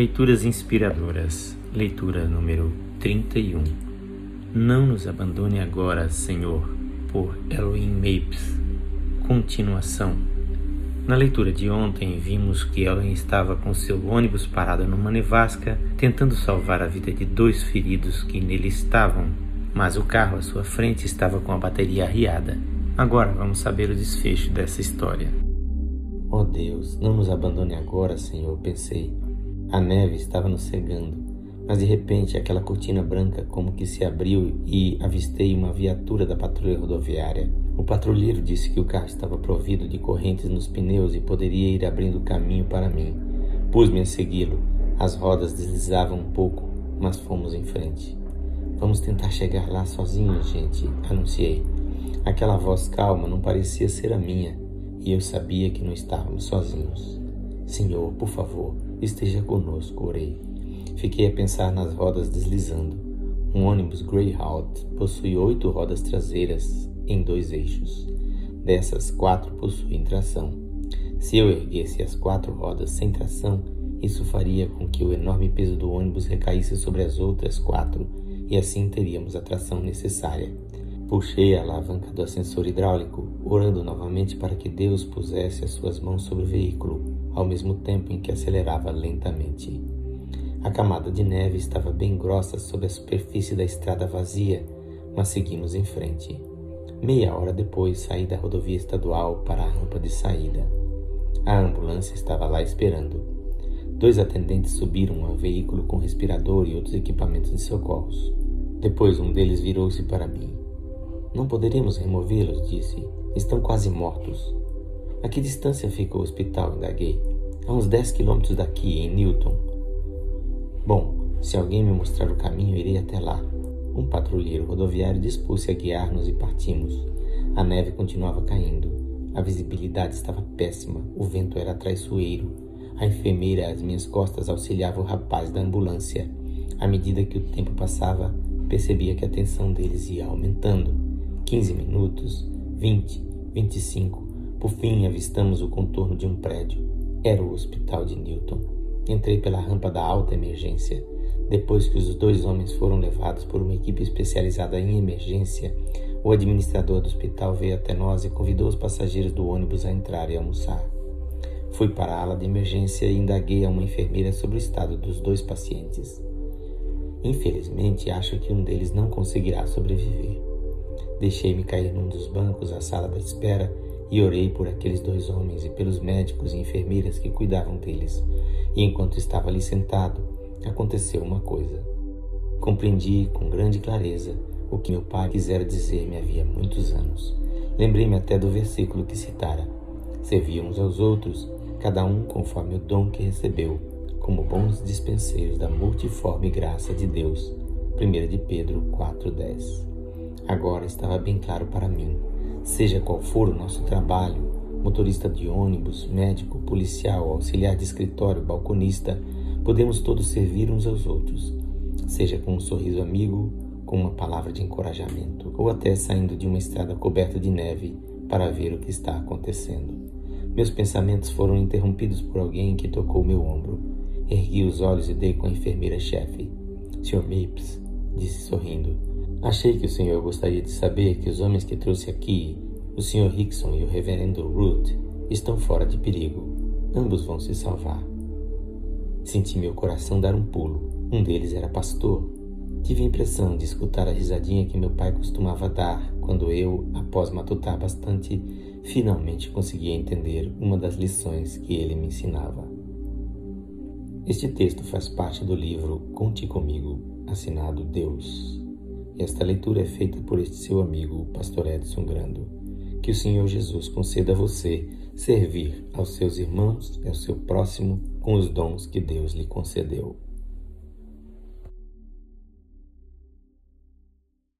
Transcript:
Leituras inspiradoras. Leitura número 31. Não nos abandone agora, Senhor, por Elohim Mapes. Continuação. Na leitura de ontem, vimos que Elohim estava com seu ônibus parado numa nevasca, tentando salvar a vida de dois feridos que nele estavam, mas o carro à sua frente estava com a bateria arriada. Agora vamos saber o desfecho dessa história. Oh Deus, não nos abandone agora, Senhor, pensei. A neve estava nos cegando, mas de repente aquela cortina branca como que se abriu e avistei uma viatura da patrulha rodoviária. O patrulheiro disse que o carro estava provido de correntes nos pneus e poderia ir abrindo caminho para mim. Pus-me a segui-lo. As rodas deslizavam um pouco, mas fomos em frente. Vamos tentar chegar lá sozinhos, gente, anunciei. Aquela voz calma não parecia ser a minha, e eu sabia que não estávamos sozinhos. Senhor, por favor, esteja conosco, orei. Fiquei a pensar nas rodas deslizando. Um ônibus Greyhound possui oito rodas traseiras em dois eixos. Dessas, quatro possuem tração. Se eu erguesse as quatro rodas sem tração, isso faria com que o enorme peso do ônibus recaísse sobre as outras quatro e assim teríamos a tração necessária. Puxei a alavanca do ascensor hidráulico, orando novamente para que Deus pusesse as suas mãos sobre o veículo, ao mesmo tempo em que acelerava lentamente. A camada de neve estava bem grossa sobre a superfície da estrada vazia, mas seguimos em frente. Meia hora depois saí da rodovia estadual para a rampa de saída. A ambulância estava lá esperando. Dois atendentes subiram ao veículo com respirador e outros equipamentos de socorros. Depois um deles virou-se para mim. Não poderemos removê-los, disse. Estão quase mortos. A que distância fica o hospital? indaguei. A uns 10 quilômetros daqui, em Newton. Bom, se alguém me mostrar o caminho, irei até lá. Um patrulheiro rodoviário dispôs-se a guiar-nos e partimos. A neve continuava caindo. A visibilidade estava péssima. O vento era traiçoeiro. A enfermeira às minhas costas auxiliava o rapaz da ambulância. À medida que o tempo passava, percebia que a tensão deles ia aumentando. 15 minutos, 20, 25, por fim avistamos o contorno de um prédio. Era o hospital de Newton. Entrei pela rampa da alta emergência. Depois que os dois homens foram levados por uma equipe especializada em emergência, o administrador do hospital veio até nós e convidou os passageiros do ônibus a entrar e almoçar. Fui para a ala de emergência e indaguei a uma enfermeira sobre o estado dos dois pacientes. Infelizmente, acho que um deles não conseguirá sobreviver. Deixei-me cair num dos bancos da sala da espera e orei por aqueles dois homens e pelos médicos e enfermeiras que cuidavam deles. E enquanto estava ali sentado, aconteceu uma coisa. Compreendi com grande clareza o que meu pai quisera dizer-me havia muitos anos. Lembrei-me até do versículo que citara: Serviam uns aos outros, cada um conforme o dom que recebeu, como bons dispenseiros da multiforme graça de Deus. 1 de Pedro 4:10 Agora estava bem claro para mim. Seja qual for o nosso trabalho, motorista de ônibus, médico, policial, auxiliar de escritório, balconista, podemos todos servir uns aos outros, seja com um sorriso amigo, com uma palavra de encorajamento, ou até saindo de uma estrada coberta de neve para ver o que está acontecendo. Meus pensamentos foram interrompidos por alguém que tocou meu ombro. Ergui os olhos e dei com a enfermeira-chefe. Sr. Mapes, disse sorrindo, Achei que o senhor gostaria de saber que os homens que trouxe aqui, o Sr. Rickson e o reverendo Root, estão fora de perigo. Ambos vão se salvar. Senti meu coração dar um pulo. Um deles era pastor. Tive a impressão de escutar a risadinha que meu pai costumava dar quando eu, após matutar bastante, finalmente conseguia entender uma das lições que ele me ensinava. Este texto faz parte do livro Conte Comigo, assinado Deus. Esta leitura é feita por este seu amigo, o pastor Edson Grando. Que o Senhor Jesus conceda a você servir aos seus irmãos e ao seu próximo com os dons que Deus lhe concedeu.